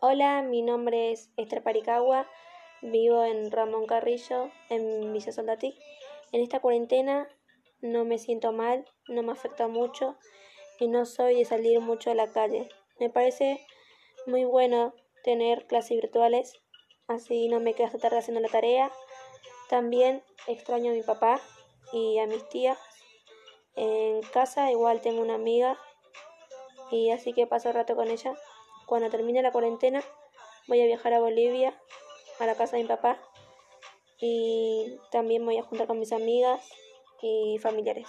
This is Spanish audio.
Hola, mi nombre es Esther Paricagua, vivo en Ramón Carrillo, en Villa Soldatí. En esta cuarentena no me siento mal, no me afecta mucho y no soy de salir mucho a la calle. Me parece muy bueno tener clases virtuales, así no me quedo hasta tarde haciendo la tarea. También extraño a mi papá y a mis tías. En casa igual tengo una amiga y así que paso el rato con ella. Cuando termine la cuarentena voy a viajar a Bolivia, a la casa de mi papá y también voy a juntar con mis amigas y familiares.